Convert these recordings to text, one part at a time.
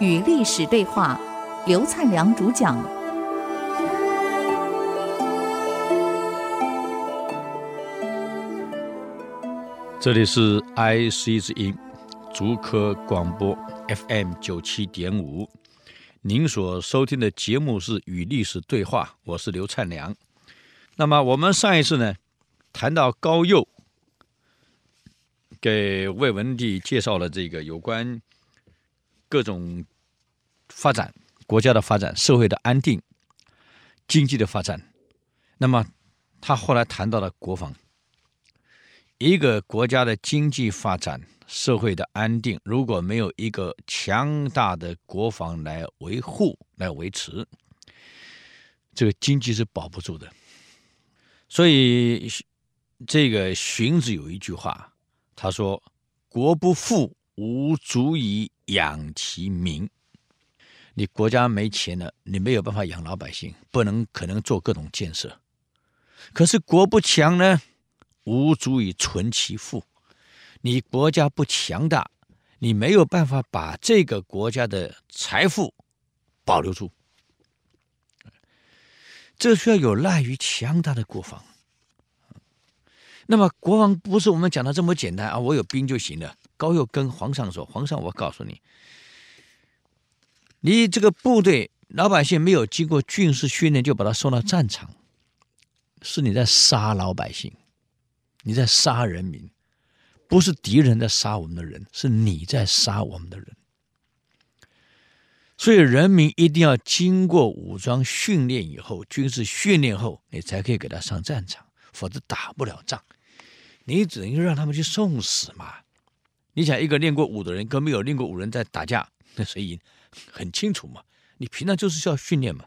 与历史对话，刘灿良主讲。这里是 IC 之音，竹科广播 FM 九七点五。您所收听的节目是《与历史对话》，我是刘灿良。那么我们上一次呢，谈到高佑给魏文帝介绍了这个有关。各种发展，国家的发展，社会的安定，经济的发展。那么，他后来谈到了国防。一个国家的经济发展、社会的安定，如果没有一个强大的国防来维护、来维持，这个经济是保不住的。所以，这个荀子有一句话，他说：“国不富，无足以。”养其民，你国家没钱了，你没有办法养老百姓，不能可能做各种建设。可是国不强呢，无足以存其富。你国家不强大，你没有办法把这个国家的财富保留住。这需要有赖于强大的国防。那么国防不是我们讲的这么简单啊，我有兵就行了。高诱跟皇上说：“皇上，我告诉你，你这个部队老百姓没有经过军事训练就把他送到战场，是你在杀老百姓，你在杀人民，不是敌人在杀我们的人，是你在杀我们的人。所以人民一定要经过武装训练以后，军事训练后，你才可以给他上战场，否则打不了仗。你只能让他们去送死嘛。”你想一个练过武的人跟没有练过武人在打架，那谁赢？很清楚嘛。你平常就是需要训练嘛。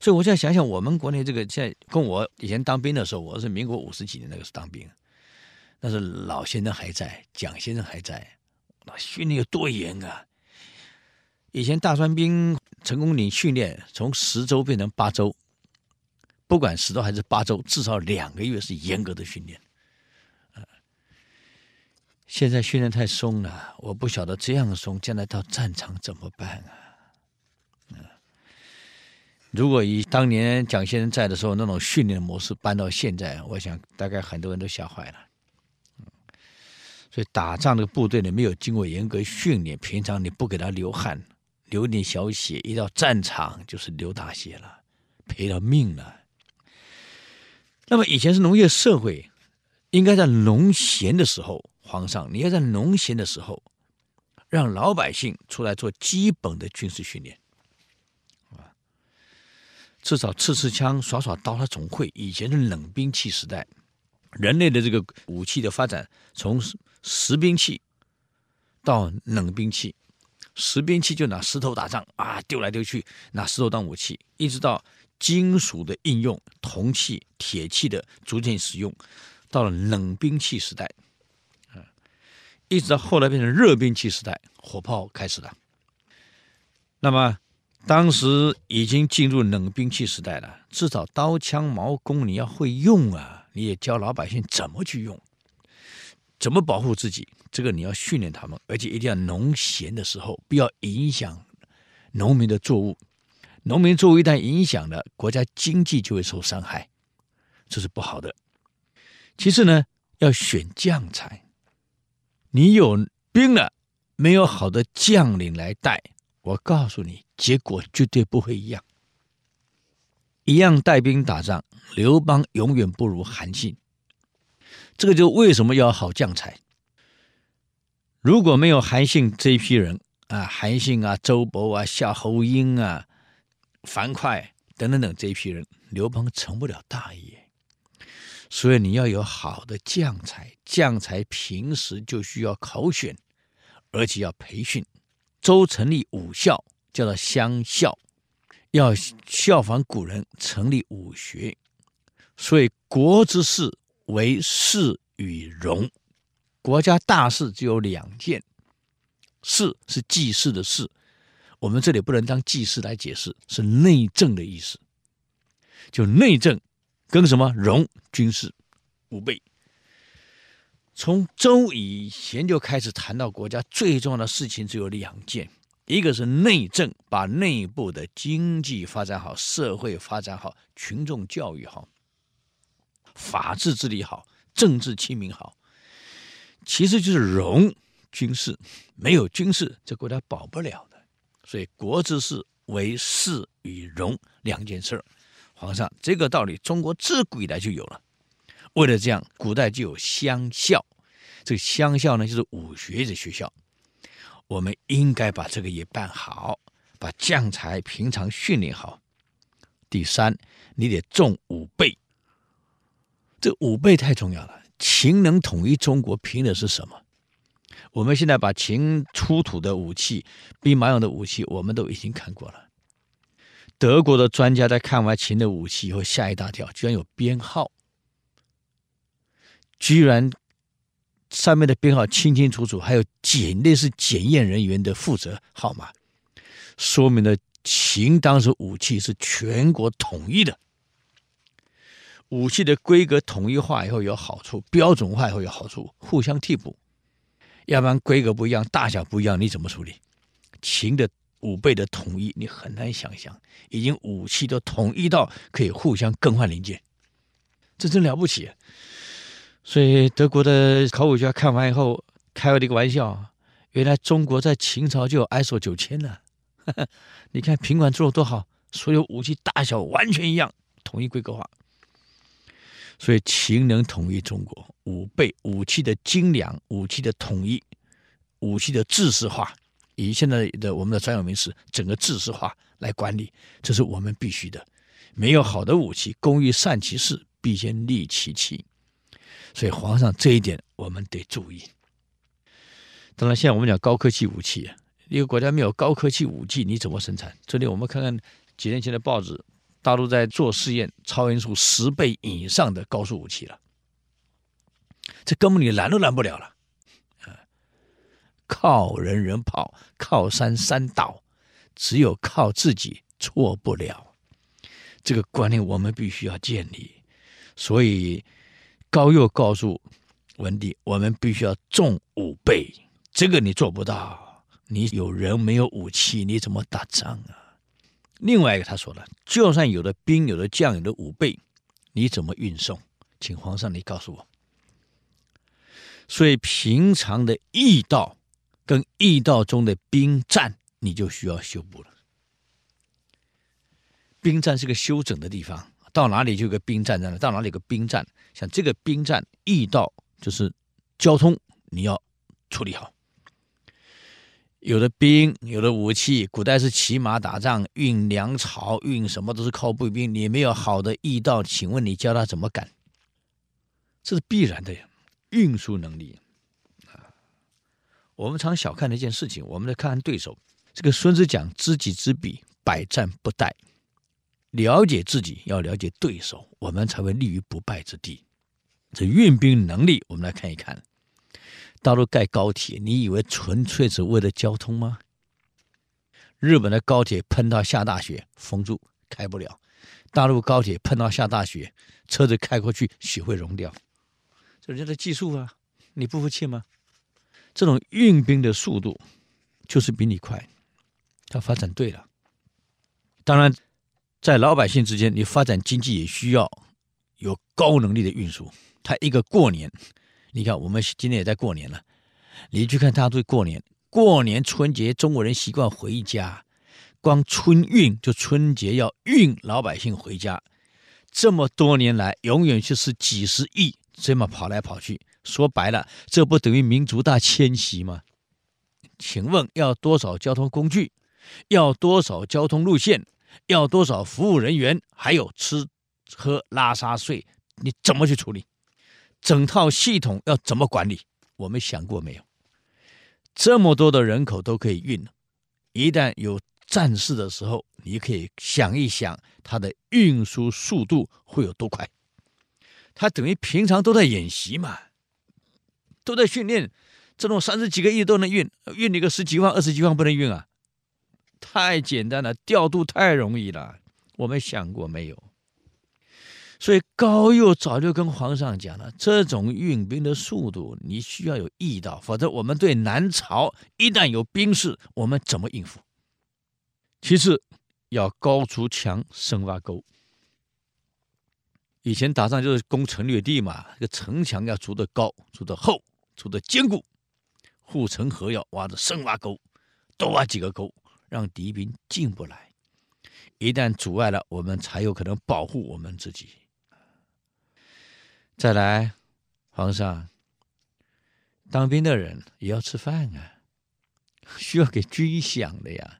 所以我现在想想，我们国内这个现在跟我以前当兵的时候，我是民国五十几年那个时候当兵，那是老先生还在，蒋先生还在，那训练有多严啊！以前大专兵成功岭训练从十周变成八周，不管十周还是八周，至少两个月是严格的训练。现在训练太松了，我不晓得这样松，将来到战场怎么办啊？嗯，如果以当年蒋先生在的时候那种训练模式搬到现在，我想大概很多人都吓坏了。所以打仗的部队呢，没有经过严格训练，平常你不给他流汗，流点小血，一到战场就是流大血了，赔了命了。那么以前是农业社会，应该在农闲的时候。皇上，你要在农闲的时候，让老百姓出来做基本的军事训练，啊，至少刺刺枪、耍耍刀，他总会。以前是冷兵器时代，人类的这个武器的发展，从实兵器到冷兵器，实兵器就拿石头打仗啊，丢来丢去，拿石头当武器，一直到金属的应用，铜器、铁器的逐渐使用，到了冷兵器时代。嗯一直到后来变成热兵器时代，火炮开始了。那么当时已经进入冷兵器时代了，至少刀枪矛弓你要会用啊！你也教老百姓怎么去用，怎么保护自己，这个你要训练他们，而且一定要农闲的时候，不要影响农民的作物。农民作物一旦影响了，国家经济就会受伤害，这是不好的。其次呢，要选将才。你有兵了，没有好的将领来带，我告诉你，结果绝对不会一样。一样带兵打仗，刘邦永远不如韩信。这个就为什么要好将才？如果没有韩信这一批人啊，韩信啊、周勃啊、夏侯婴啊、樊哙等等等这一批人，刘邦成不了大业。所以你要有好的将才，将才平时就需要考选，而且要培训。周成立武校，叫做乡校，要效仿古人成立武学。所以国之事为事与荣，国家大事只有两件，事是祭祀的事，我们这里不能当祭祀来解释，是内政的意思，就内政。跟什么荣军事武备，从周以前就开始谈到国家最重要的事情只有两件，一个是内政，把内部的经济发展好，社会发展好，群众教育好，法治治理好，政治清明好。其实就是容军事，没有军事，这国家保不了。所以国之事为事与荣两件事。皇上，这个道理中国自古以来就有了。为了这样，古代就有乡校。这个乡校呢，就是武学的学校。我们应该把这个也办好，把将才平常训练好。第三，你得重武备。这武备太重要了。秦能统一中国，凭的是什么？我们现在把秦出土的武器、兵马俑的武器，我们都已经看过了。德国的专家在看完秦的武器以后，吓一大跳，居然有编号。居然上面的编号清清楚楚，还有检类似检验人员的负责号码，说明了秦当时武器是全国统一的。武器的规格统一化以后有好处，标准化以后有好处，互相替补。要不然规格不一样，大小不一样，你怎么处理？秦的武备的统一，你很难想象，已经武器都统一到可以互相更换零件，这真了不起。所以德国的考古学家看完以后开了一个玩笑：原来中国在秦朝就有 ISO 九千了。你看平管做的多好，所有武器大小完全一样，统一规格化。所以秦能统一中国，五倍武器的精良、武器的统一、武器的制式化，以现在的我们的专有名词，整个制式化来管理，这是我们必须的。没有好的武器，工欲善其事，必先利其器。所以，皇上这一点我们得注意。当然，现在我们讲高科技武器，一个国家没有高科技武器，你怎么生产？这里我们看看几年前的报纸，大陆在做试验，超音速十倍以上的高速武器了，这根本你拦都拦不了了。靠人人跑，靠山山倒，只有靠自己错不了。这个观念我们必须要建立。所以。高佑告诉文帝：“我们必须要重武备，这个你做不到。你有人没有武器，你怎么打仗啊？”另外一个他说了：“就算有了兵，有了将，有了武备，你怎么运送？请皇上你告诉我。”所以平常的驿道跟驿道中的兵站，你就需要修补了。兵站是个休整的地方。到哪里就有个兵站在那，到哪里有个兵站，像这个兵站驿道就是交通，你要处理好。有的兵，有的武器，古代是骑马打仗，运粮草，运什么都是靠步兵。你没有好的驿道，请问你教他怎么赶？这是必然的呀，运输能力啊。我们常小看的一件事情，我们来看看对手。这个孙子讲：“知己知彼，百战不殆。”了解自己，要了解对手，我们才会立于不败之地。这运兵能力，我们来看一看。大陆盖高铁，你以为纯粹是为了交通吗？日本的高铁碰到下大雪，封住，开不了；大陆高铁碰到下大雪，车子开过去，雪会融掉。人家的技术啊，你不服气吗？这种运兵的速度，就是比你快。他发展对了，当然。在老百姓之间，你发展经济也需要有高能力的运输。他一个过年，你看我们今天也在过年了，你去看大家都过年，过年春节中国人习惯回家，光春运就春节要运老百姓回家，这么多年来永远就是几十亿这么跑来跑去。说白了，这不等于民族大迁徙吗？请问要多少交通工具？要多少交通路线？要多少服务人员？还有吃喝拉撒睡，你怎么去处理？整套系统要怎么管理？我们想过没有？这么多的人口都可以运，一旦有战事的时候，你可以想一想，它的运输速度会有多快？他等于平常都在演习嘛，都在训练，这种三十几个亿都能运，运你个十几万、二十几万不能运啊？太简单了，调度太容易了，我们想过没有？所以高诱早就跟皇上讲了，这种运兵的速度，你需要有意到，否则我们对南朝一旦有兵事，我们怎么应付？其次，要高筑墙，深挖沟。以前打仗就是攻城略地嘛，这个城墙要筑得高，筑得厚，筑得坚固，护城河要挖的深挖沟，多挖几个沟，让敌兵进不来。一旦阻碍了，我们才有可能保护我们自己。再来，皇上，当兵的人也要吃饭啊，需要给军饷的呀。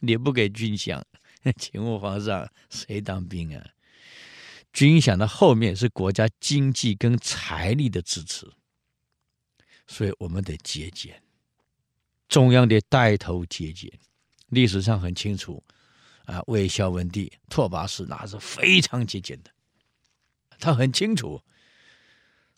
你不给军饷，请问皇上，谁当兵啊？军饷的后面是国家经济跟财力的支持，所以我们得节俭，中央得带头节俭。历史上很清楚，啊，魏孝文帝拓跋氏那是非常节俭的，他很清楚，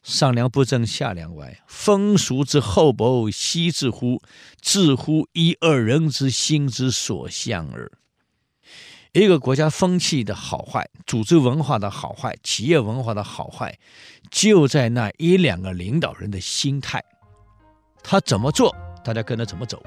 上梁不正下梁歪，风俗之厚薄，悉自乎自乎一二人之心之所向耳。一个国家风气的好坏，组织文化的好坏，企业文化的好坏，就在那一两个领导人的心态。他怎么做，大家跟着怎么走。